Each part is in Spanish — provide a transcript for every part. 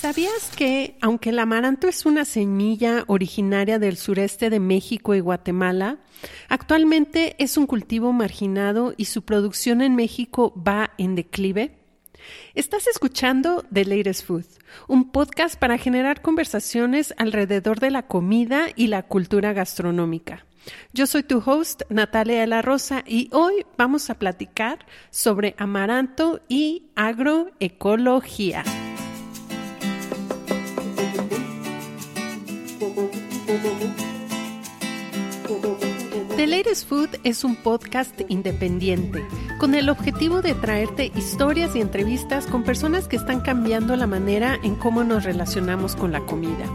¿Sabías que, aunque el amaranto es una semilla originaria del sureste de México y Guatemala, actualmente es un cultivo marginado y su producción en México va en declive? Estás escuchando The Latest Food, un podcast para generar conversaciones alrededor de la comida y la cultura gastronómica. Yo soy tu host, Natalia de la Rosa, y hoy vamos a platicar sobre amaranto y agroecología. Food es un podcast independiente con el objetivo de traerte historias y entrevistas con personas que están cambiando la manera en cómo nos relacionamos con la comida.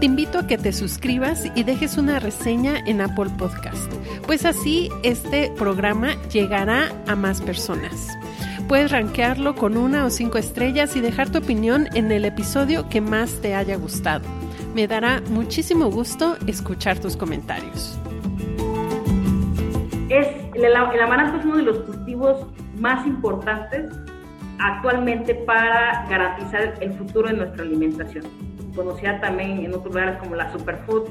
Te invito a que te suscribas y dejes una reseña en Apple Podcast, pues así este programa llegará a más personas. Puedes rankearlo con una o cinco estrellas y dejar tu opinión en el episodio que más te haya gustado. Me dará muchísimo gusto escuchar tus comentarios. Es, el, amaranto es uno de los cultivos más importantes actualmente para garantizar el futuro de nuestra alimentación. Conocida también en otros lugares como la superfood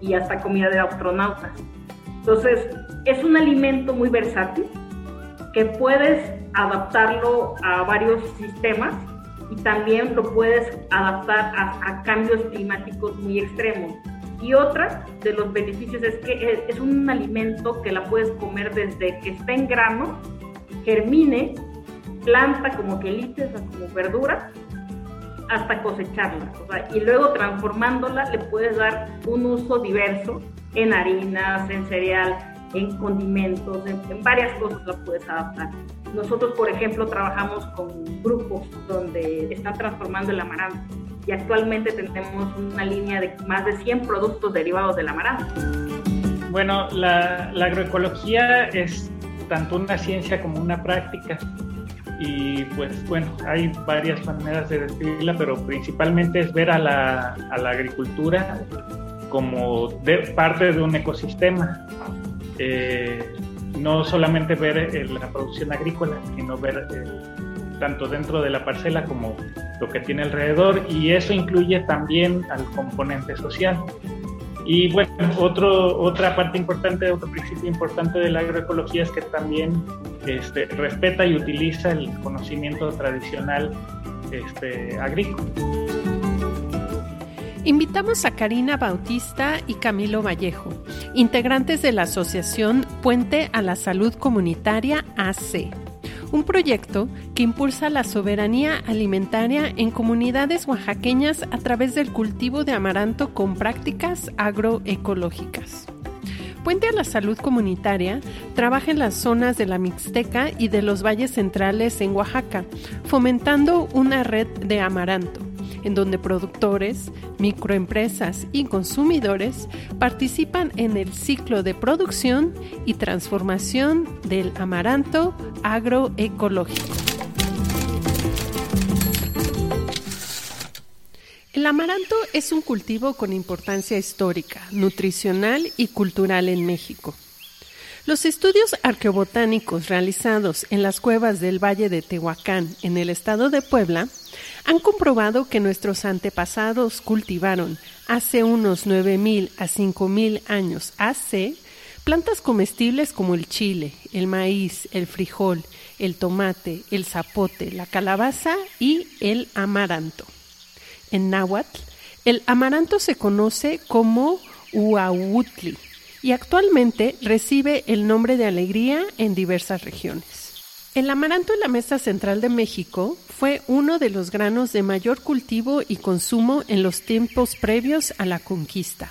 y hasta comida de astronautas. Entonces, es un alimento muy versátil que puedes adaptarlo a varios sistemas y también lo puedes adaptar a, cambios climáticos muy extremos. Y otra de los beneficios es que es un alimento que la puedes comer desde que está en grano, germine, planta como quelites o como verdura, hasta cosecharla. O sea, y luego transformándola le puedes dar un uso diverso en harinas, en cereal, en condimentos, en, en varias cosas la puedes adaptar. Nosotros, por ejemplo, trabajamos con grupos donde están transformando el amaranto y actualmente tenemos una línea de más de 100 productos derivados del amaranto. Bueno, la, agroecología es tanto una ciencia como una práctica y pues bueno, hay varias maneras de describirla, pero principalmente es ver a la, a la agricultura como de, parte de un ecosistema. Eh, no solamente ver eh, la producción agrícola, sino ver eh, tanto dentro de la parcela como lo que tiene alrededor y eso incluye también al componente social. Y bueno, otro, otra parte importante, otro principio importante de la agroecología es que también este, respeta y utiliza el conocimiento tradicional este, agrícola. Invitamos a Karina Bautista y Camilo Vallejo, integrantes de la Asociación Puente a la Salud Comunitaria AC, un proyecto que impulsa la soberanía alimentaria en comunidades oaxaqueñas a través del cultivo de amaranto con prácticas agroecológicas. Puente a la Salud Comunitaria trabaja en las zonas de la Mixteca y de los valles centrales en Oaxaca, fomentando una red de amaranto en donde productores, microempresas y consumidores participan en el ciclo de producción y transformación del amaranto agroecológico. El amaranto es un cultivo con importancia histórica, nutricional y cultural en México. Los estudios arqueobotánicos realizados en las cuevas del Valle de Tehuacán, en el estado de Puebla, han comprobado que nuestros antepasados cultivaron hace unos 9.000 a 5.000 años AC plantas comestibles como el chile, el maíz, el frijol, el tomate, el zapote, la calabaza y el amaranto. En náhuatl, el amaranto se conoce como uautli y actualmente recibe el nombre de alegría en diversas regiones. El amaranto en la mesa central de México fue uno de los granos de mayor cultivo y consumo en los tiempos previos a la conquista.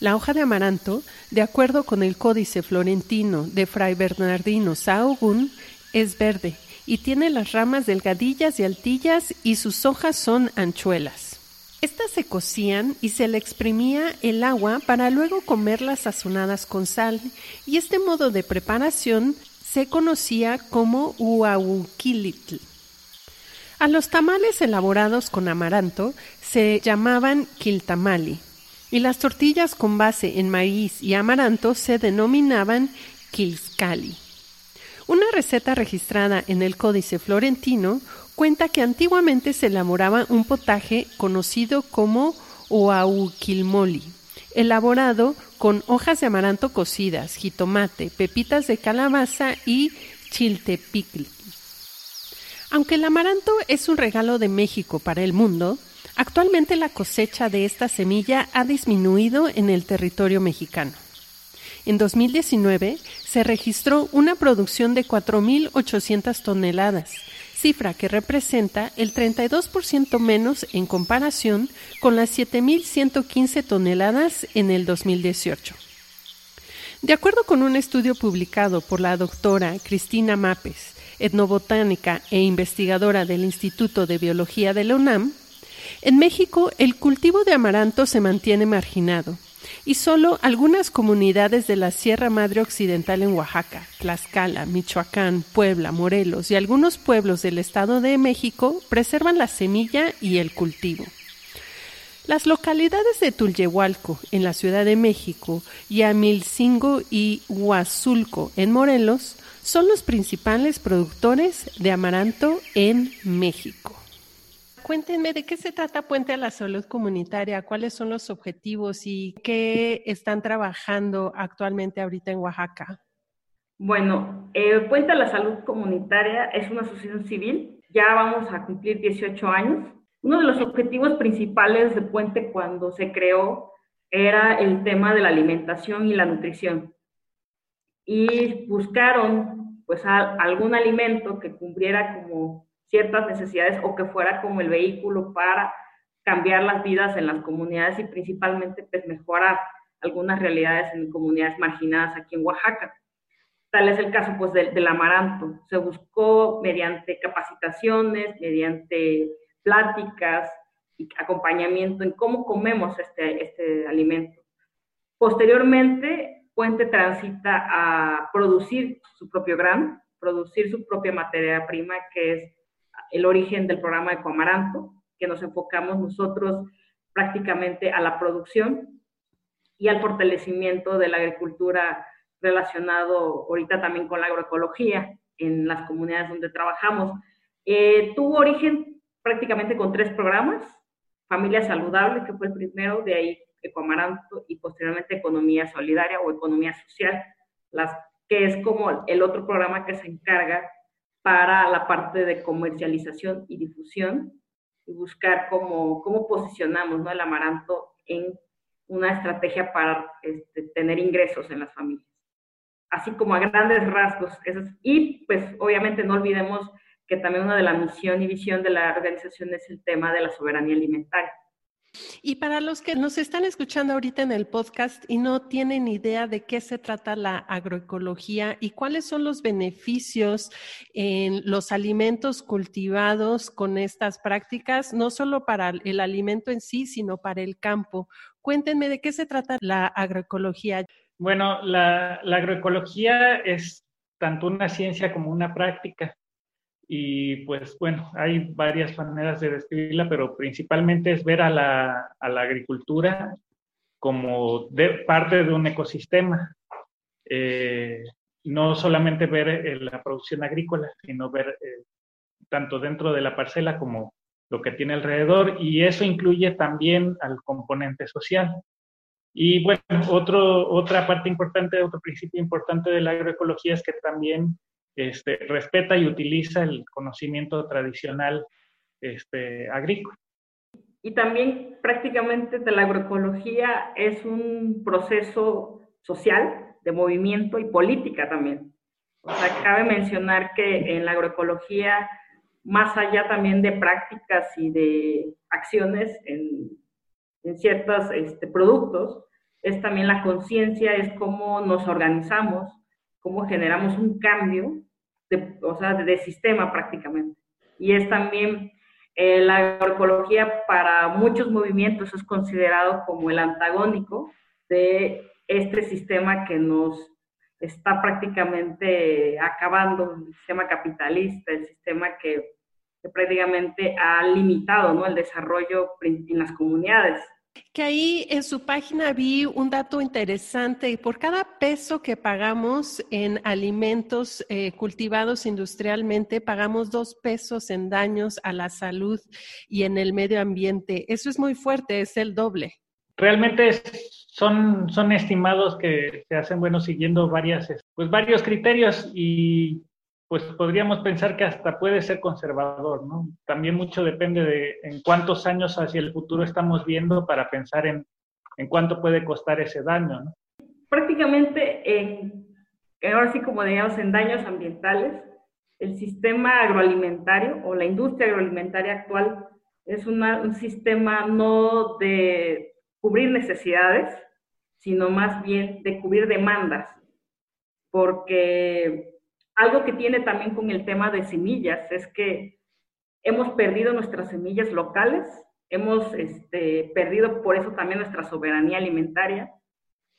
La hoja de amaranto, de acuerdo con el Códice Florentino de Fray Bernardino Sahagún, es verde y tiene las ramas delgadillas y altillas y sus hojas son anchuelas. Estas se cocían y se le exprimía el agua para luego comerlas sazonadas con sal, y este modo de preparación se conocía como uauquilitl. A los tamales elaborados con amaranto se llamaban quiltamali y las tortillas con base en maíz y amaranto se denominaban quilscali. Una receta registrada en el Códice Florentino cuenta que antiguamente se elaboraba un potaje conocido como oauquilmoli, elaborado con hojas de amaranto cocidas, jitomate, pepitas de calabaza y chiltepicli. Aunque el amaranto es un regalo de México para el mundo, Actualmente la cosecha de esta semilla ha disminuido en el territorio mexicano. En 2019 se registró una producción de 4.800 toneladas, cifra que representa el 32% menos en comparación con las 7.115 toneladas en el 2018. De acuerdo con un estudio publicado por la doctora Cristina Mapes, etnobotánica e investigadora del Instituto de Biología de la UNAM, en México, el cultivo de amaranto se mantiene marginado y solo algunas comunidades de la Sierra Madre Occidental en Oaxaca, Tlaxcala, Michoacán, Puebla, Morelos y algunos pueblos del Estado de México preservan la semilla y el cultivo. Las localidades de Tulyehualco, en la Ciudad de México, y Amilcingo y Huazulco, en Morelos, son los principales productores de amaranto en México. Cuéntenme de qué se trata Puente a la Salud Comunitaria, cuáles son los objetivos y qué están trabajando actualmente ahorita en Oaxaca. Bueno, eh, Puente a la Salud Comunitaria es una asociación civil, ya vamos a cumplir 18 años. Uno de los objetivos principales de Puente cuando se creó era el tema de la alimentación y la nutrición. Y buscaron pues algún alimento que cumpliera como ciertas necesidades o que fuera como el vehículo para cambiar las vidas en las comunidades y principalmente pues mejorar algunas realidades en comunidades marginadas aquí en Oaxaca. Tal es el caso pues del, amaranto. Se buscó mediante capacitaciones, mediante pláticas y acompañamiento en cómo comemos este, este alimento. Posteriormente, Puente transita a producir su propio grano, producir su propia materia prima, que es el origen del programa de que nos enfocamos nosotros prácticamente a la producción y al fortalecimiento de la agricultura relacionado ahorita también con la agroecología en las comunidades donde trabajamos. Eh, tuvo origen prácticamente con tres programas, Familia Saludable, que fue el primero, de ahí Ecoamaranto y posteriormente Economía Solidaria o Economía Social, las, que es como el otro programa que se encarga para la parte de comercialización y difusión y buscar cómo, cómo posicionamos ¿no? el amaranto en una estrategia para este, tener ingresos en las familias. Así como a grandes rasgos. y pues obviamente no olvidemos que también una de la misión y visión de la organización es el tema de la soberanía alimentaria. Y para los que nos están escuchando ahorita en el podcast y no tienen idea de qué se trata la agroecología y cuáles son los beneficios en los alimentos cultivados con estas prácticas, no solo para el alimento en sí, sino para el campo. Cuéntenme de qué se trata la agroecología. Bueno, la, la agroecología es tanto una ciencia como una práctica. Y pues bueno, hay varias maneras de describirla, pero principalmente es ver a la, a la agricultura como de, parte de un ecosistema. Eh, no solamente ver eh, la producción agrícola, sino ver eh, tanto dentro de la parcela como lo que tiene alrededor, y eso incluye también al componente social. Y bueno, otro, otra parte importante, otro principio importante de la agroecología es que también este, respeta y utiliza el conocimiento tradicional este, agrícola. Y también prácticamente de la agroecología es un proceso social, de movimiento y política también. O sea, cabe mencionar que en la agroecología, más allá también de prácticas y de acciones en, en ciertos este, productos, es también la conciencia, es cómo nos organizamos, cómo generamos un cambio, de, o sea, de, sistema prácticamente. Y es también eh, la agroecología para muchos movimientos es considerado como el antagónico de este sistema que nos está prácticamente acabando, el sistema capitalista, el sistema que, que prácticamente ha limitado ¿no? el desarrollo en las comunidades. Que ahí en su página vi un dato interesante. Por cada peso que pagamos en alimentos eh, cultivados industrialmente, pagamos dos pesos en daños a la salud y en el medio ambiente. Eso es muy fuerte, es el doble. Realmente son, son estimados que se hacen, bueno, siguiendo varias, pues varios criterios y pues podríamos pensar que hasta puede ser conservador, ¿no? También mucho depende de en cuántos años hacia el futuro estamos viendo para pensar en, en cuánto puede costar ese daño, ¿no? Prácticamente, en, ahora sí como digamos, en daños ambientales, el sistema agroalimentario o la industria agroalimentaria actual es un sistema no de cubrir necesidades, sino más bien de cubrir demandas, porque algo que tiene también con el tema de semillas es que hemos perdido nuestras semillas locales, hemos este, perdido por eso también nuestra soberanía alimentaria,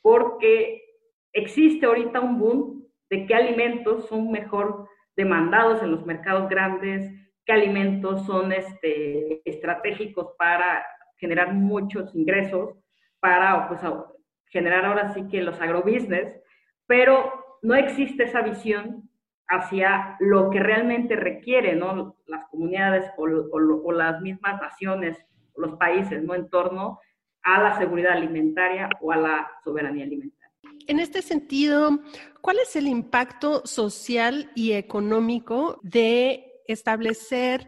porque existe ahorita un boom de qué alimentos son mejor demandados en los mercados grandes, qué alimentos son este, estratégicos para generar muchos ingresos, para pues, generar ahora sí que los agrobusiness, pero no existe esa visión hacia lo que realmente requieren las comunidades o, o, las mismas naciones los países ¿no? en torno a la seguridad alimentaria o a la soberanía alimentaria. En este sentido, ¿cuál es el impacto social y económico de establecer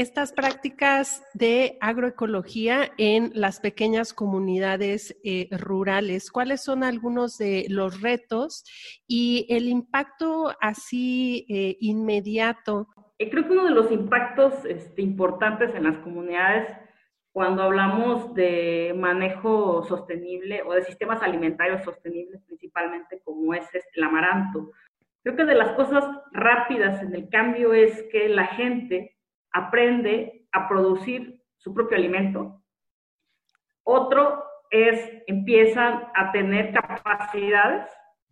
estas prácticas de agroecología en las pequeñas comunidades eh, rurales. ¿Cuáles son algunos de los retos y el impacto así eh, inmediato? Eh, creo que uno de los impactos este, importantes en las comunidades cuando hablamos de manejo sostenible o de sistemas alimentarios sostenibles principalmente como es este, el amaranto. Creo que de las cosas rápidas en el cambio es que la gente aprende a producir su propio alimento. Otro es, empiezan a tener capacidades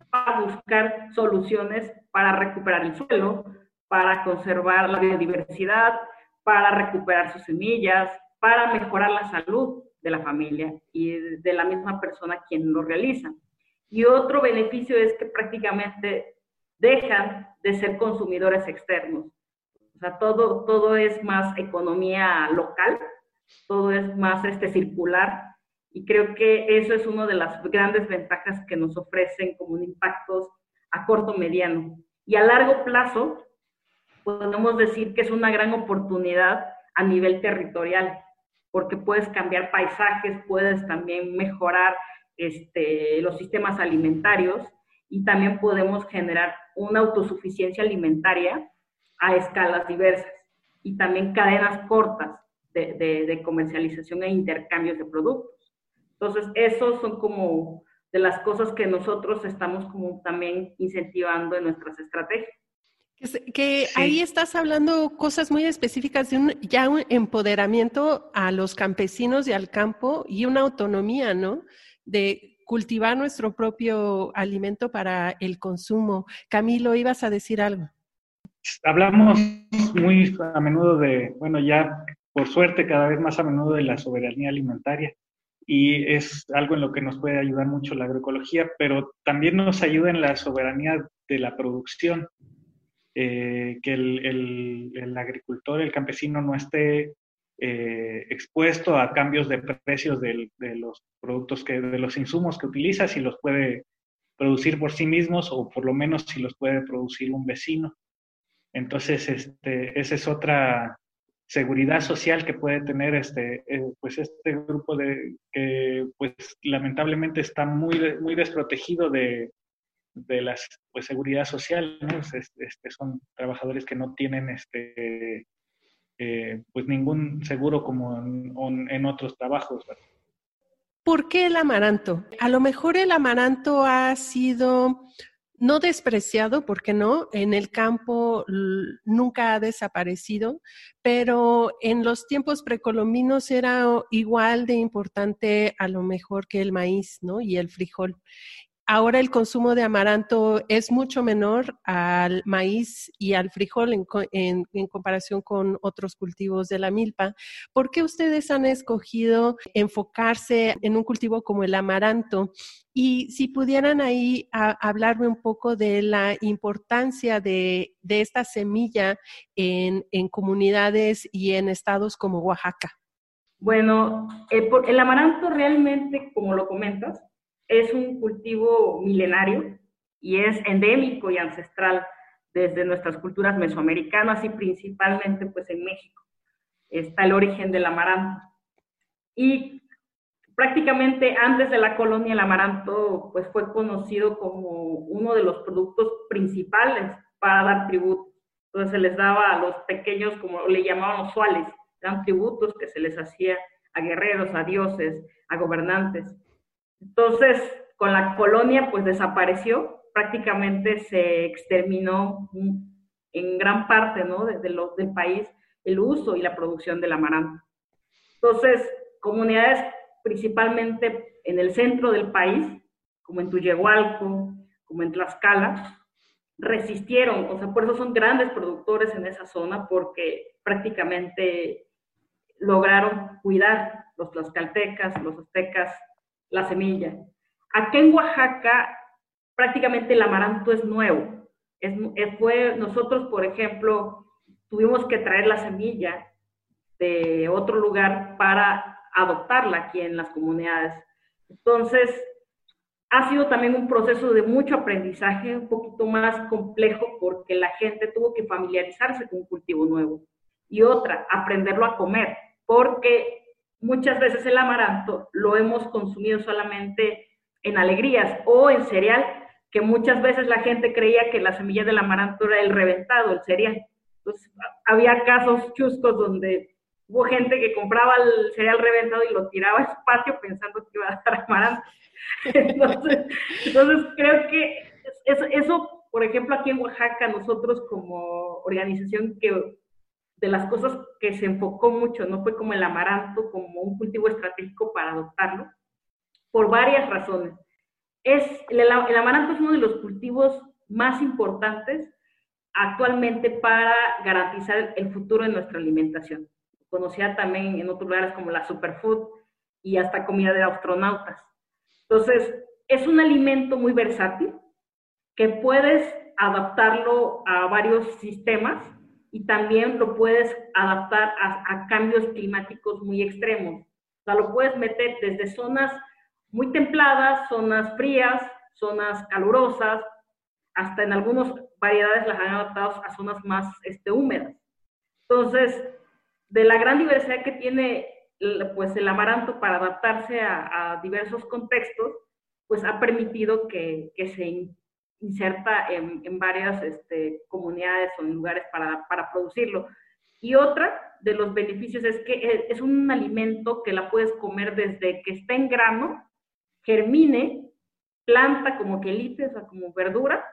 para buscar soluciones para recuperar el suelo, para conservar la biodiversidad, para recuperar sus semillas, para mejorar la salud de la familia y de la misma persona quien lo realiza. Y otro beneficio es que prácticamente dejan de ser consumidores externos o sea, todo, todo es más economía local, todo es más este, circular y creo que eso es una de las grandes ventajas que nos ofrecen como impactos a corto, mediano. Y a largo plazo, podemos decir que es una gran oportunidad a nivel territorial, porque puedes cambiar paisajes, puedes también mejorar este, los sistemas alimentarios y también podemos generar una autosuficiencia alimentaria a escalas diversas y también cadenas cortas de, comercialización e intercambios de productos. Entonces, esos son como de las cosas que nosotros estamos como también incentivando en nuestras estrategias. Que, ahí estás hablando cosas muy específicas de un, ya un empoderamiento a los campesinos y al campo y una autonomía, ¿no? De cultivar nuestro propio alimento para el consumo. Camilo, ibas a decir algo hablamos muy a menudo de, bueno, ya por suerte cada vez más a menudo de la soberanía alimentaria y es algo en lo que nos puede ayudar mucho la agroecología, pero también nos ayuda en la soberanía de la producción, eh, que el, agricultor, el campesino no esté eh, expuesto a cambios de precios de los productos, que, de los insumos que utiliza, si los puede producir por sí mismos o por lo menos si los puede producir un vecino. Entonces, este, esa es otra seguridad social que puede tener este, eh, pues este grupo de que pues lamentablemente está muy, muy desprotegido de, de la pues, seguridad social, este, son trabajadores que no tienen este, eh, pues ningún seguro como en otros trabajos. ¿Por qué el amaranto? A lo mejor el amaranto ha sido no despreciado, porque no, en el campo nunca ha desaparecido, pero en los tiempos precolombinos era igual de importante a lo mejor que el maíz, ¿no? Y el frijol. Ahora el consumo de amaranto es mucho menor al maíz y al frijol en, comparación con otros cultivos de la milpa. ¿Por qué ustedes han escogido enfocarse en un cultivo como el amaranto? Y si pudieran ahí hablarme un poco de la importancia de, esta semilla en, comunidades y en estados como Oaxaca. Bueno, el, el amaranto realmente, como lo comentas, es un cultivo milenario y es endémico y ancestral desde nuestras culturas mesoamericanas y principalmente pues en México. Está el origen del amaranto. Y prácticamente antes de la colonia el amaranto pues fue conocido como uno de los productos principales para dar tributo. Entonces se les daba a los pequeños, como le llamaban los suales, eran tributos que se les hacía a guerreros, a dioses, a gobernantes. Entonces, con la colonia, pues desapareció, prácticamente se exterminó en gran parte ¿no? del país el uso y la producción del amaranto. Entonces, comunidades principalmente en el centro del país, como en Tuyehualco, como en Tlaxcala, resistieron, o sea, por eso son grandes productores en esa zona, porque prácticamente lograron cuidar los tlaxcaltecas, los aztecas, la semilla. Aquí en Oaxaca prácticamente el amaranto es nuevo. Es, fue, nosotros, por ejemplo, tuvimos que traer la semilla de otro lugar para adoptarla aquí en las comunidades. Entonces, ha sido también un proceso de mucho aprendizaje, un poquito más complejo porque la gente tuvo que familiarizarse con un cultivo nuevo. Y otra, aprenderlo a comer, porque muchas veces el amaranto lo hemos consumido solamente en alegrías o en cereal, que muchas veces la gente creía que la semilla del amaranto era el reventado, el cereal. Entonces, había casos chuscos donde hubo gente que compraba el cereal reventado y lo tiraba al patio pensando que iba a dar amaranto. Entonces, entonces creo que eso, eso, por ejemplo, aquí en Oaxaca, nosotros como organización que de las cosas que se enfocó mucho, no fue como el amaranto, como un cultivo estratégico para adoptarlo, por varias razones. Es, el, el amaranto es uno de los cultivos más importantes actualmente para garantizar el futuro de nuestra alimentación. Conocida también en otros lugares como la superfood y hasta comida de astronautas. Entonces, es un alimento muy versátil que puedes adaptarlo a varios sistemas y también lo puedes adaptar a, cambios climáticos muy extremos. O sea, lo puedes meter desde zonas muy templadas, zonas frías, zonas calurosas, hasta en algunas variedades las han adaptado a zonas más este, húmedas. Entonces, de la gran diversidad que tiene pues, el amaranto para adaptarse a, diversos contextos, pues ha permitido que, que se inserta en, varias este, comunidades o en lugares para, para, producirlo. Y otra de los beneficios es que es un alimento que la puedes comer desde que está en grano, germine, planta como quelite, o sea, como verdura,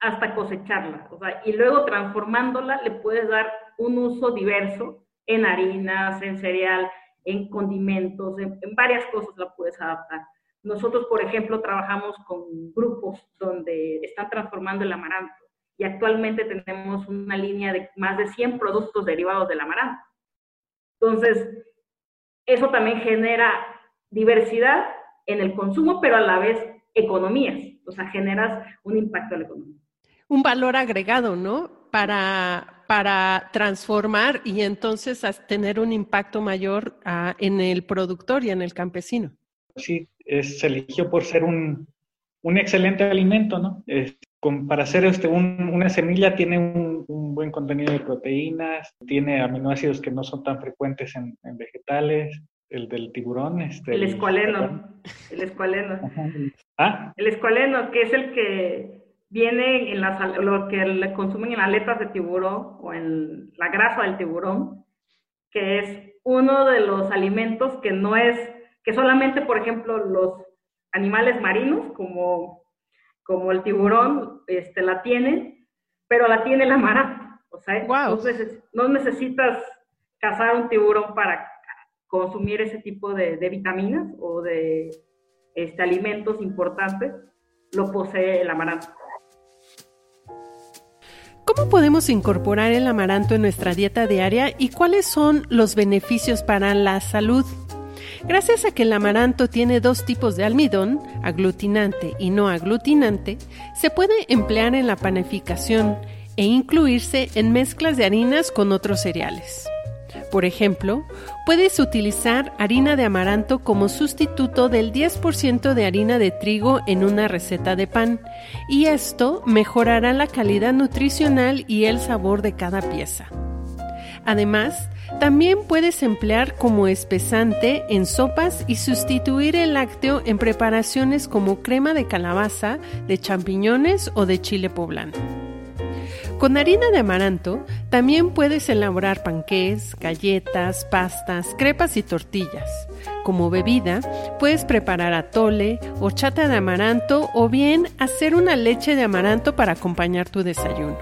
hasta cosecharla. Y luego transformándola le puedes dar un uso diverso en harinas, en cereal, en condimentos, en, en varias cosas la puedes adaptar. Nosotros, por ejemplo, trabajamos con grupos donde están transformando el amaranto y actualmente tenemos una línea de más de 100 productos derivados del amaranto. Entonces, eso también genera diversidad en el consumo, pero a la vez economías. O sea, generas un impacto en la economía. Un valor agregado, ¿no? Para, para transformar y entonces tener un impacto mayor ah, en el productor y en el campesino. Sí, se eligió por ser un, un excelente alimento, ¿no? para hacer este, una semilla tiene un, buen contenido de proteínas, tiene aminoácidos que no son tan frecuentes en, vegetales, el del tiburón. Este, el escualeno, el escualeno. ¿Ah? El escualeno, que es el que viene en las, lo que le consumen en aletas de tiburón o en la grasa del tiburón, que es uno de los alimentos que no es, que solamente, por ejemplo, los animales marinos, como, como el tiburón, este, la tienen, pero la tiene la mara. O sea, no, necesitas cazar un tiburón para consumir ese tipo de, vitaminas o de este, alimentos importantes, lo posee el amaranto. ¿Cómo podemos incorporar el amaranto en nuestra dieta diaria y cuáles son los beneficios para la salud? Gracias a que el amaranto tiene dos tipos de almidón, aglutinante y no aglutinante, se puede emplear en la panificación e incluirse en mezclas de harinas con otros cereales. Por ejemplo, puedes utilizar harina de amaranto como sustituto del 10% de harina de trigo en una receta de pan, y esto mejorará la calidad nutricional y el sabor de cada pieza. Además, también puedes emplear como espesante en sopas y sustituir el lácteo en preparaciones como crema de calabaza, de champiñones o de chile poblano. Con harina de amaranto también puedes elaborar panqués, galletas, pastas, crepas y tortillas. Como bebida, puedes preparar atole, chata de amaranto o bien hacer una leche de amaranto para acompañar tu desayuno.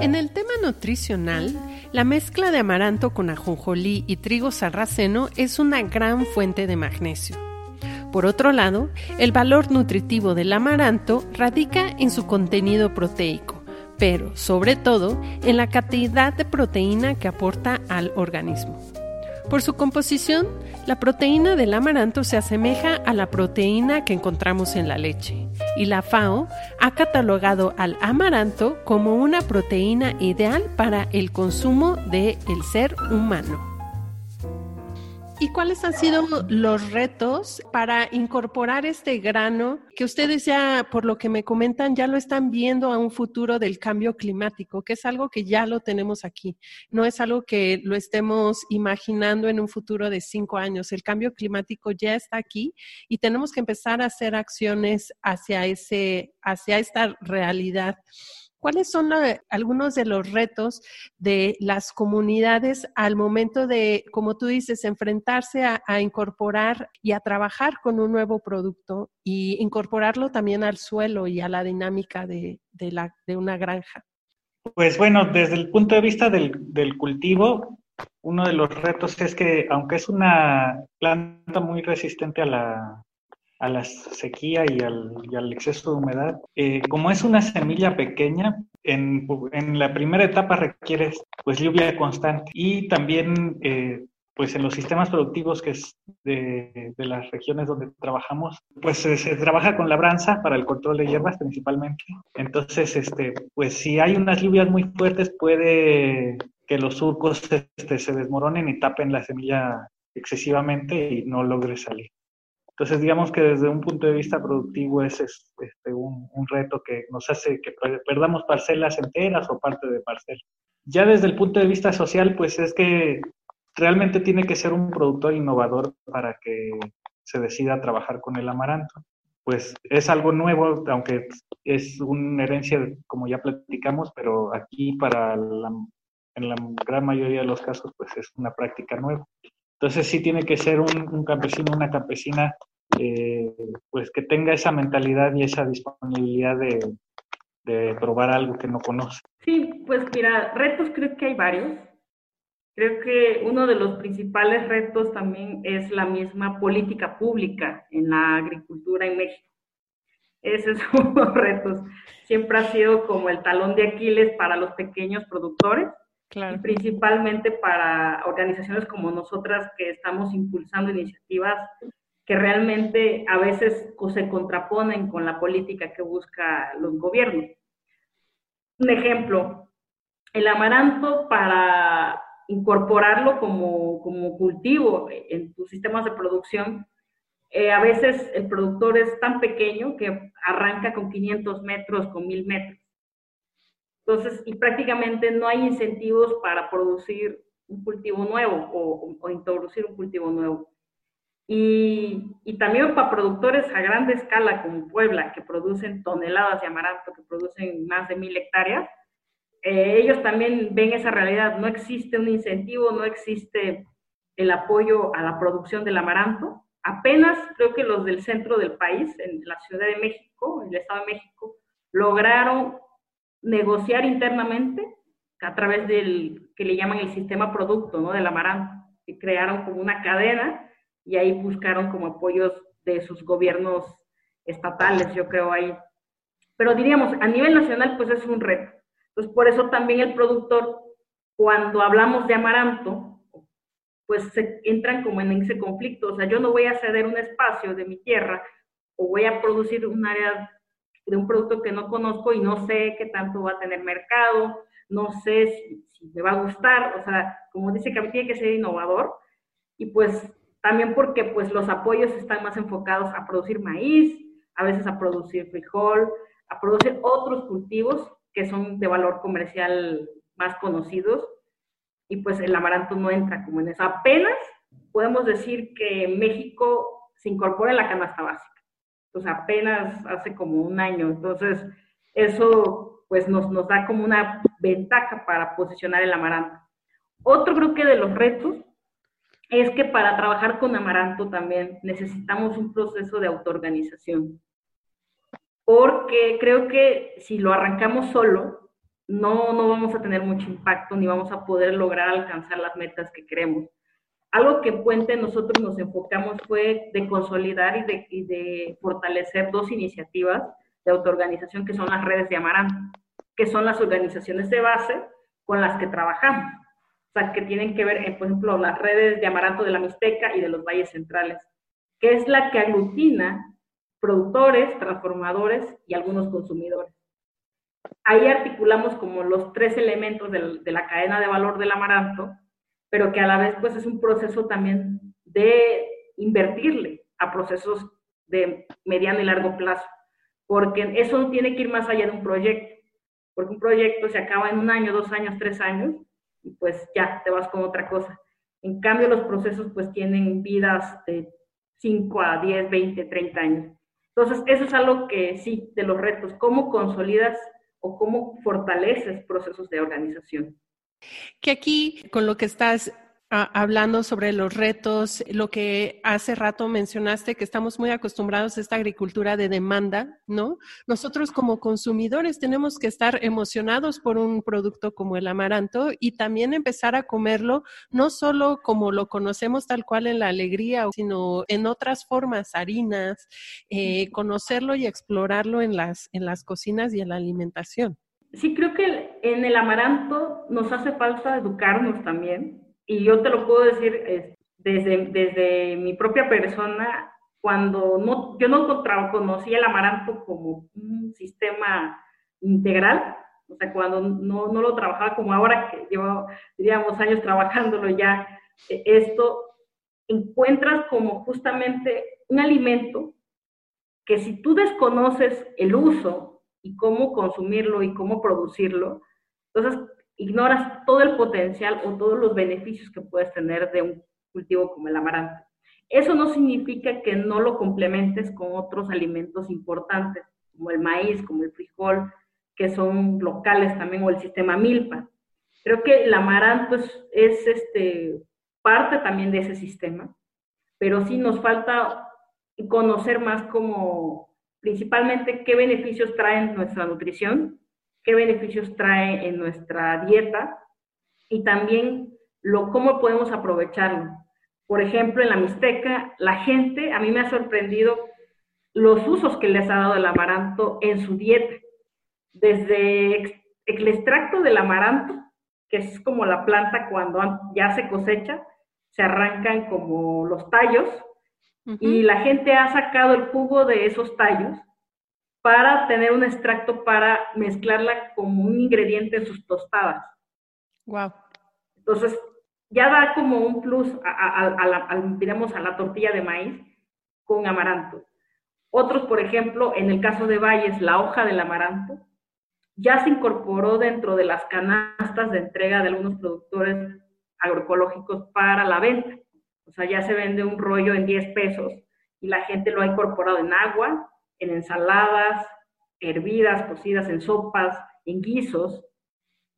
En el tema nutricional, la mezcla de amaranto con ajonjolí y trigo sarraceno es una gran fuente de magnesio. Por otro lado, el valor nutritivo del amaranto radica en su contenido proteico, pero sobre todo en la cantidad de proteína que aporta al organismo. Por su composición, la proteína del amaranto se asemeja a la proteína que encontramos en la leche, y la FAO ha catalogado al amaranto como una proteína ideal para el consumo del el ser humano. ¿Y cuáles han sido los retos para incorporar este grano que ustedes ya, por lo que me comentan, ya lo están viendo a un futuro del cambio climático, que es algo que ya lo tenemos aquí? No es algo que lo estemos imaginando en un futuro de cinco años. El cambio climático ya está aquí y tenemos que empezar a hacer acciones hacia, ese, hacia esta realidad. ¿Cuáles son algunos de los retos de las comunidades al momento de, como tú dices, enfrentarse a, incorporar y a trabajar con un nuevo producto y incorporarlo también al suelo y a la dinámica de, de una granja? Pues bueno, desde el punto de vista del, del cultivo, uno de los retos es que aunque es una planta muy resistente a la, a la sequía y al, exceso de humedad. Eh, como es una semilla pequeña, en, la primera etapa requiere pues lluvia constante y también eh, pues en los sistemas productivos que es de, las regiones donde trabajamos, pues se, trabaja con labranza para el control de hierbas principalmente. Entonces, este, pues si hay unas lluvias muy fuertes puede que los surcos este, se desmoronen y tapen la semilla excesivamente y no logre salir. Entonces, digamos que desde un punto de vista productivo es este, un, reto que nos hace que perdamos parcelas enteras o parte de parcela. Ya desde el punto de vista social, pues es que realmente tiene que ser un productor innovador para que se decida trabajar con el amaranto. Pues es algo nuevo, aunque es una herencia, como ya platicamos, pero aquí para en la gran mayoría de los casos, pues es una práctica nueva. Entonces sí tiene que ser un, campesino, una campesina, eh, pues que tenga esa mentalidad y esa disponibilidad de, de probar algo que no conoce. Sí, pues mira, retos creo que hay varios. Creo que uno de los principales retos también es la misma política pública en la agricultura en México. Esos son los retos. Siempre ha sido como el talón de Aquiles para los pequeños productores principalmente para organizaciones como nosotras que estamos impulsando iniciativas que realmente a veces se contraponen con la política que busca los gobiernos. Un ejemplo, el amaranto para incorporarlo como, como cultivo en tus sistemas de producción, eh, a veces el productor es tan pequeño que arranca con 500 metros, con 1000 metros. Entonces, y prácticamente no hay incentivos para producir un cultivo nuevo o, introducir un cultivo nuevo. Y, y, también para productores a gran escala como Puebla, que producen toneladas de amaranto, que producen más de mil hectáreas, eh, ellos también ven esa realidad. No existe un incentivo, no existe el apoyo a la producción del amaranto. Apenas creo que los del centro del país, en la Ciudad de México, en el Estado de México, lograron negociar internamente a través del que le llaman el sistema producto, ¿no? Del amaranto, y crearon como una cadena y ahí buscaron como apoyos de sus gobiernos estatales, yo creo ahí. Pero diríamos, a nivel nacional, pues es un reto. Entonces, por eso también el productor, cuando hablamos de amaranto, pues se entran como en ese conflicto. O sea, yo no voy a ceder un espacio de mi tierra o voy a producir un área de un producto que no conozco y no sé qué tanto va a tener mercado, no sé si, me va a gustar, o sea, como dice que tiene que ser innovador. Y pues también porque pues los apoyos están más enfocados a producir maíz, a veces a producir frijol, a producir otros cultivos que son de valor comercial más conocidos. Y pues el amaranto no entra como en eso. Apenas podemos decir que México se incorpora en la canasta básica pues apenas hace como un año. Entonces, eso pues nos, nos da como una ventaja para posicionar el amaranto. Otro creo que de los retos es que para trabajar con amaranto también necesitamos un proceso de autoorganización. Porque creo que si lo arrancamos solo, no, no vamos a tener mucho impacto ni vamos a poder lograr alcanzar las metas que queremos. Algo que Puente nosotros nos enfocamos fue de consolidar y de, y de fortalecer dos iniciativas de autoorganización que son las redes de Amaranto, que son las organizaciones de base con las que trabajamos. O sea, que tienen que ver, por ejemplo, las redes de Amaranto de la Mixteca y de los Valles Centrales, que es la que aglutina productores, transformadores y algunos consumidores. Ahí articulamos como los tres elementos de, de la cadena de valor del amaranto pero que a la vez pues es un proceso también de invertirle a procesos de mediano y largo plazo, porque eso tiene que ir más allá de un proyecto, porque un proyecto se acaba en un año, dos años, tres años, y pues ya te vas con otra cosa. En cambio, los procesos pues tienen vidas de 5 a 10, 20, 30 años. Entonces, eso es algo que sí, de los retos, cómo consolidas o cómo fortaleces procesos de organización. Que aquí, con lo que estás ah, hablando sobre los retos, lo que hace rato mencionaste, que estamos muy acostumbrados a esta agricultura de demanda, ¿no? Nosotros como consumidores tenemos que estar emocionados por un producto como el amaranto y también empezar a comerlo, no solo como lo conocemos tal cual en la alegría, sino en otras formas, harinas, eh, conocerlo y explorarlo en las, en las cocinas y en la alimentación sí creo que en el amaranto nos hace falta educarnos también. Y yo te lo puedo decir desde, desde mi propia persona, cuando no, yo no conocí el amaranto como un sistema integral, o sea, cuando no, no lo trabajaba como ahora, que llevo, diríamos, años trabajándolo ya, eh, esto encuentras como justamente un alimento que si tú desconoces el uso y cómo consumirlo y cómo producirlo, entonces ignoras todo el potencial o todos los beneficios que puedes tener de un cultivo como el amaranto. Eso no significa que no lo complementes con otros alimentos importantes, como el maíz, como el frijol, que son locales también, o el sistema milpa. Creo que el amaranto es, es este, parte también de ese sistema, pero sí nos falta conocer más cómo principalmente qué beneficios trae en nuestra nutrición, qué beneficios trae en nuestra dieta y también lo, cómo podemos aprovecharlo. Por ejemplo, en la Mixteca, la gente, a mí me ha sorprendido los usos que les ha dado el amaranto en su dieta. Desde el extracto del amaranto, que es como la planta cuando ya se cosecha, se arrancan como los tallos, y la gente ha sacado el jugo de esos tallos para tener un extracto para mezclarla como un ingrediente en sus tostadas. Wow. Entonces, ya da como un plus a, a, la, a la tortilla de maíz con amaranto. Otros, por ejemplo, en el caso de Valles, la hoja del amaranto ya se incorporó dentro de las canastas de entrega de algunos productores agroecológicos para la venta. O sea, ya se vende un rollo en 10 pesos y la gente lo ha incorporado en agua, en ensaladas, hervidas, cocidas en sopas, en guisos.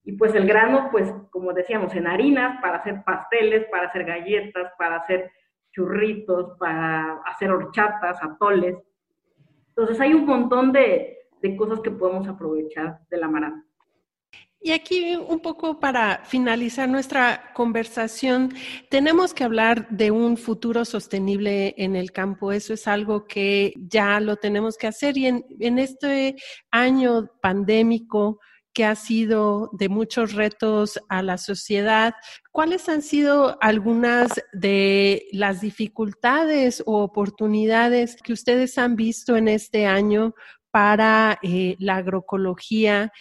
Y pues el grano, pues como decíamos, en harinas para hacer pasteles, para hacer galletas, para hacer churritos, para hacer horchatas, atoles. Entonces hay un montón de, cosas que podemos aprovechar del amaranto. Y aquí un poco para finalizar nuestra conversación, tenemos que hablar de un futuro sostenible en el campo. Eso es algo que ya lo tenemos que hacer. Y en, este año pandémico, que ha sido de muchos retos a la sociedad. ¿Cuáles han sido algunas de las dificultades o oportunidades que ustedes han visto en este año para eh, la agroecología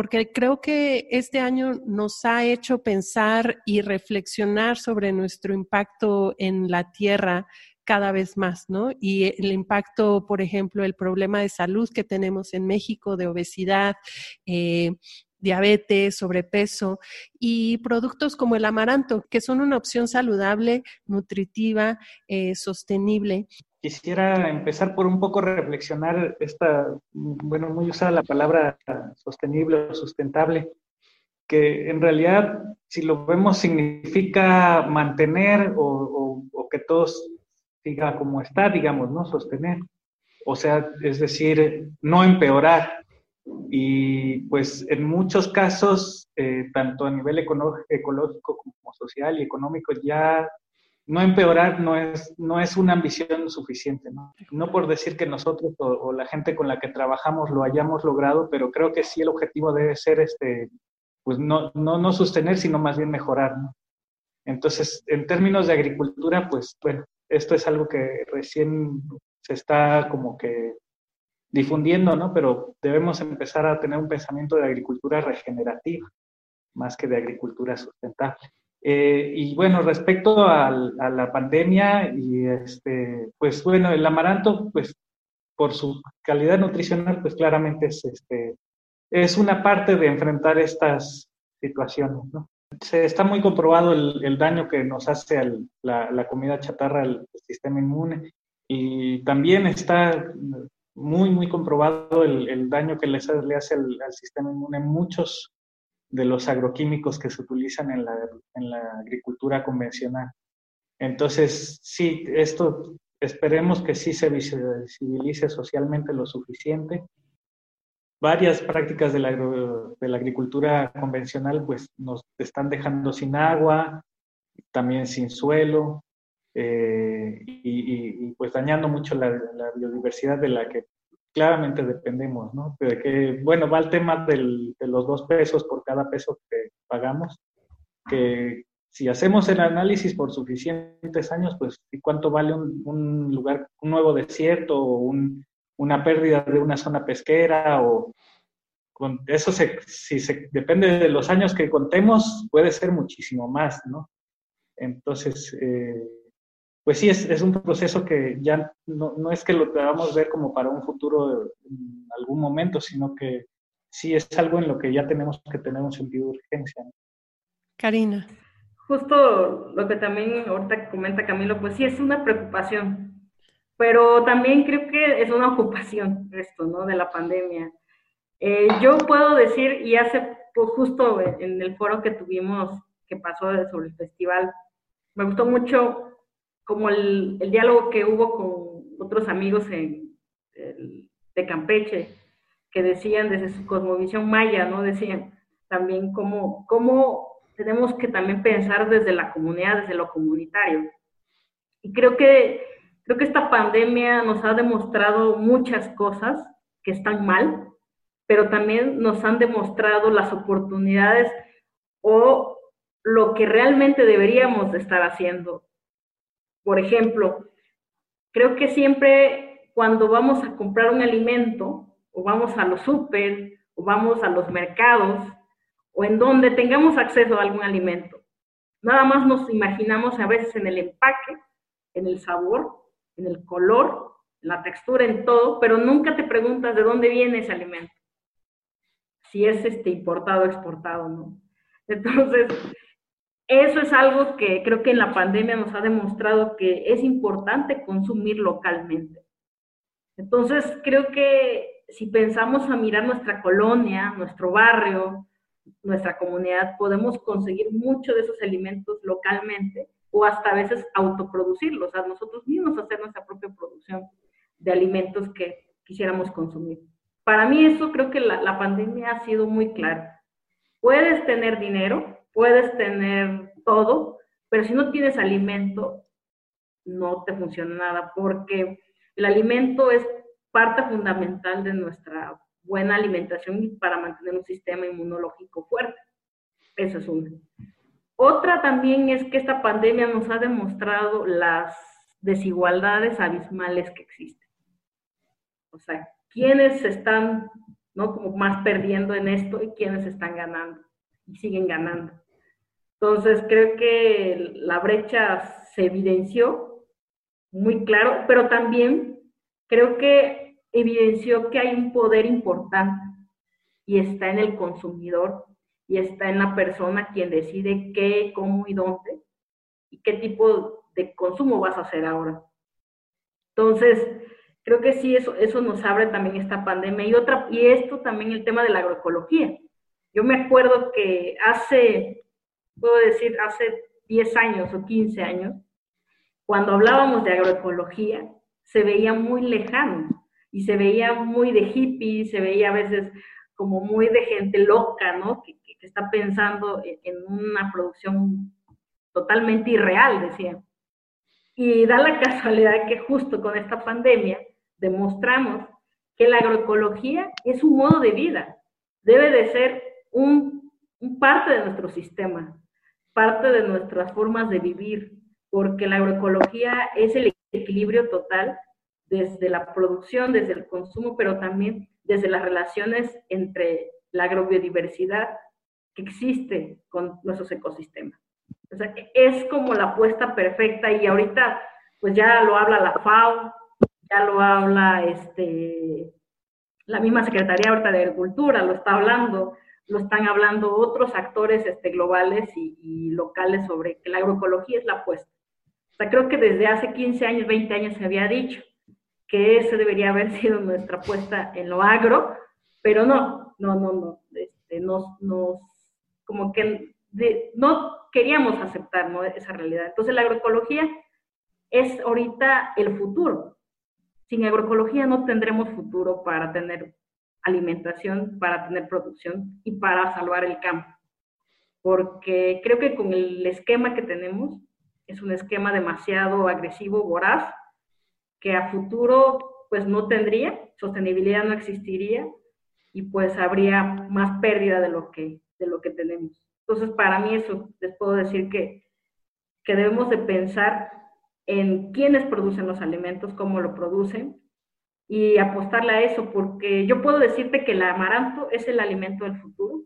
porque creo que este año nos ha hecho pensar y reflexionar sobre nuestro impacto en la tierra cada vez más, ¿no? Y el impacto, por ejemplo, el problema de salud que tenemos en México de obesidad, eh, diabetes, sobrepeso y productos como el amaranto, que son una opción saludable, nutritiva, eh, sostenible. Quisiera empezar por un poco reflexionar esta, bueno, muy usada la palabra sostenible o sustentable, que en realidad, si lo vemos, significa mantener o, o que todos siga como está, digamos, ¿no? Sostener. O sea, es decir, no empeorar. Y pues en muchos casos, eh, tanto a nivel ecológico como social y económico, ya no empeorar no es, no es una ambición suficiente, ¿no? No por decir que nosotros o, la gente con la que trabajamos lo hayamos logrado, pero creo que sí el objetivo debe ser, este, pues no, no, no sostener, sino más bien mejorar. Entonces, en términos de agricultura, pues bueno, esto es algo que recién se está como que difundiendo, ¿no? Pero debemos empezar a tener un pensamiento de agricultura regenerativa, más que de agricultura sustentable. Eh, y bueno, respecto a la pandemia, y este, pues bueno, el amaranto, pues por su calidad nutricional, pues claramente es, este, es una parte de enfrentar estas situaciones, ¿no? Se está muy comprobado el, daño que nos hace la, comida chatarra al sistema inmune y también está muy, muy comprobado el, daño que le hace al, sistema inmune muchos de los agroquímicos que se utilizan en la, en la agricultura convencional. Entonces, sí, esto esperemos que sí se visibilice socialmente lo suficiente varias prácticas de la, de la, agricultura convencional pues nos están dejando sin agua, también sin suelo eh, y, pues dañando mucho la, biodiversidad de la que claramente dependemos, ¿no? De que, bueno, va el tema del, de los dos pesos por cada peso que pagamos, que si hacemos el análisis por suficientes años, pues ¿cuánto vale un, un lugar, un nuevo desierto o un, una pérdida de una zona pesquera o con eso si se depende de los años que contemos puede ser muchísimo más, ¿no? Entonces, eh, pues sí, es, es, un proceso que ya no, no es que lo podamos ver como para un futuro en algún momento, sino que sí es algo en lo que ya tenemos que tener un sentido de urgencia. Karina. Justo lo que también ahorita comenta Camilo, pues sí es una preocupación, pero también creo que es una ocupación esto, ¿no? De la pandemia. Eh, yo puedo decir, y hace pues, justo en el foro que tuvimos, que pasó sobre el festival, me gustó mucho como el, el diálogo que hubo con otros amigos en, de Campeche, que decían desde su cosmovisión maya, ¿no? Decían también cómo, cómo tenemos que también pensar desde la comunidad, desde lo comunitario. Y creo que Creo que esta pandemia nos ha demostrado muchas cosas que están mal, pero también nos han demostrado las oportunidades o lo que realmente deberíamos de estar haciendo. Por ejemplo, creo que siempre cuando vamos a comprar un alimento o vamos a los súper o vamos a los mercados o en donde tengamos acceso a algún alimento, nada más nos imaginamos a veces en el empaque, en el sabor en el color, la textura, en todo, pero nunca te preguntas de dónde viene ese alimento. Si es este importado exportado, ¿no? Entonces, eso es algo que creo que en la pandemia nos ha demostrado que es importante consumir localmente. Entonces, creo que si pensamos a mirar nuestra colonia, nuestro barrio, nuestra comunidad, podemos conseguir mucho de esos alimentos localmente o hasta a veces autoproducirlos, sea, nosotros mismos hacer nuestra propia producción de alimentos que quisiéramos consumir. Para mí eso creo que la, la pandemia ha sido muy clara. Puedes tener dinero, puedes tener todo, pero si no tienes alimento, no te funciona nada, porque el alimento es parte fundamental de nuestra buena alimentación para mantener un sistema inmunológico fuerte. Eso es una. Otra también es que esta pandemia nos ha demostrado las desigualdades abismales que existen. O sea, quiénes están, ¿no? Como más perdiendo en esto y quiénes están ganando siguen ganando. Entonces, creo que la brecha se evidenció muy claro, pero también creo que evidenció que hay un poder importante y está en el consumidor y está en la persona quien decide qué, cómo y dónde y qué tipo de consumo vas a hacer ahora. Entonces, creo que sí, eso, eso nos abre también esta pandemia. Y, otra, y esto también el tema de la agroecología. Yo me acuerdo que hace, puedo decir, hace 10 años o 15 años, cuando hablábamos de agroecología, se veía muy lejano y se veía muy de hippie, se veía a veces como muy de gente loca, ¿no? Que, que está pensando en una producción totalmente irreal, decía. Y da la casualidad que justo con esta pandemia demostramos que la agroecología es un modo de vida, debe de ser un, parte de nuestro sistema, parte de nuestras formas de vivir, porque la agroecología es el equilibrio total desde la producción, desde el consumo, pero también desde las relaciones entre la agrobiodiversidad que existe con nuestros ecosistemas. O sea, es como la apuesta perfecta y ahorita pues ya lo habla la FAO, ya lo habla este, la misma Secretaría ahorita de Agricultura, lo está hablando, lo están hablando otros actores este, globales y, locales sobre que la agroecología es la apuesta. O sea, creo que desde hace 15 años, 20 años se había dicho que ese debería haber sido nuestra apuesta en lo agro, pero no, no, no, no, este, nos, nos, como que no queríamos aceptar ¿no? esa realidad. Entonces la agroecología es ahorita el futuro. Sin agroecología no tendremos futuro para tener alimentación, para tener producción y para salvar el campo. Porque creo que con el esquema que tenemos, es un esquema demasiado agresivo, voraz, que a futuro pues no tendría, sostenibilidad no existiría y pues habría más pérdida de lo que, de lo que tenemos. Entonces, para mí eso, les puedo decir que, que debemos de pensar en quiénes producen los alimentos, cómo lo producen, y apostarle a eso, porque yo puedo decirte que el amaranto es el alimento del futuro,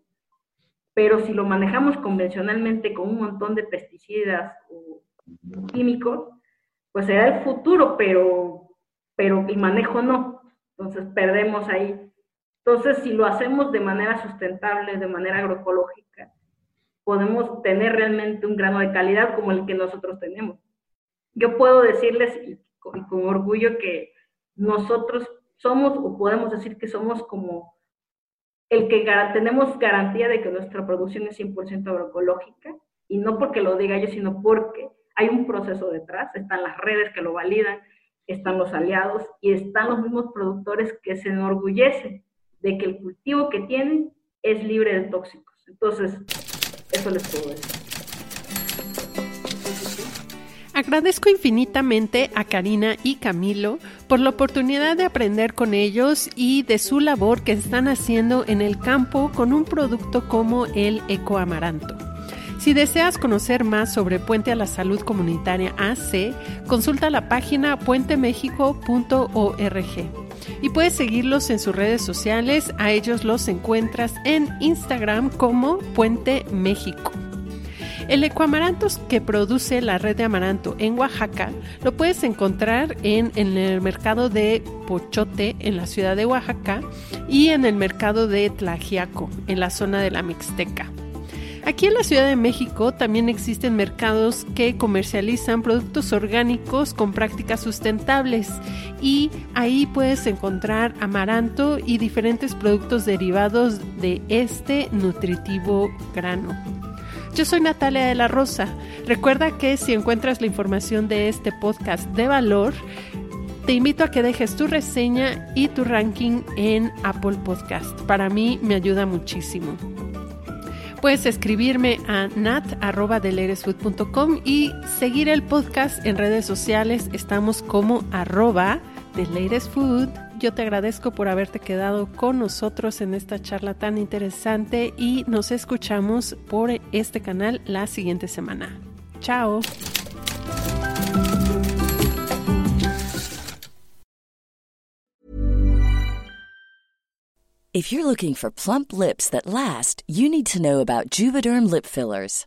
pero si lo manejamos convencionalmente con un montón de pesticidas o químicos, pues será el futuro, pero, pero el manejo no. Entonces perdemos ahí. Entonces, si lo hacemos de manera sustentable, de manera agroecológica, podemos tener realmente un grano de calidad como el que nosotros tenemos. Yo puedo decirles con orgullo que nosotros somos o podemos decir que somos como el que tenemos garantía de que nuestra producción es 100% agroecológica y no porque lo diga yo, sino porque hay un proceso detrás, están las redes que lo validan, están los aliados y están los mismos productores que se enorgullecen de que el cultivo que tienen es libre de tóxicos. Entonces, eso les puedo decir. Agradezco infinitamente a Karina y Camilo por la oportunidad de aprender con ellos y de su labor que están haciendo en el campo con un producto como el ecoamaranto. Si deseas conocer más sobre Puente a la Salud Comunitaria AC, consulta la página puentemexico.org y puedes seguirlos en sus redes sociales. A ellos los encuentras en Instagram como Puente México. El ecoamaranto que produce la red de amaranto en Oaxaca lo puedes encontrar en, en, el mercado de Pochote en la ciudad de Oaxaca y en el mercado de Tlajiaco en la zona de la Mixteca. Aquí en la Ciudad de México también existen mercados que comercializan productos orgánicos con prácticas sustentables y ahí puedes encontrar amaranto y diferentes productos derivados de este nutritivo grano. Yo soy Natalia de la Rosa. Recuerda que si encuentras la información de este podcast de valor, te invito a que dejes tu reseña y tu ranking en Apple Podcast. Para mí me ayuda muchísimo. Puedes escribirme a nat.deleresfood.com y seguir el podcast en redes sociales. Estamos como arroba. Yo te agradezco por haberte quedado con nosotros en esta charla tan interesante y nos escuchamos por este canal la siguiente semana. Chao. If you're looking for plump lips that last, you need to know about Juvederm lip fillers.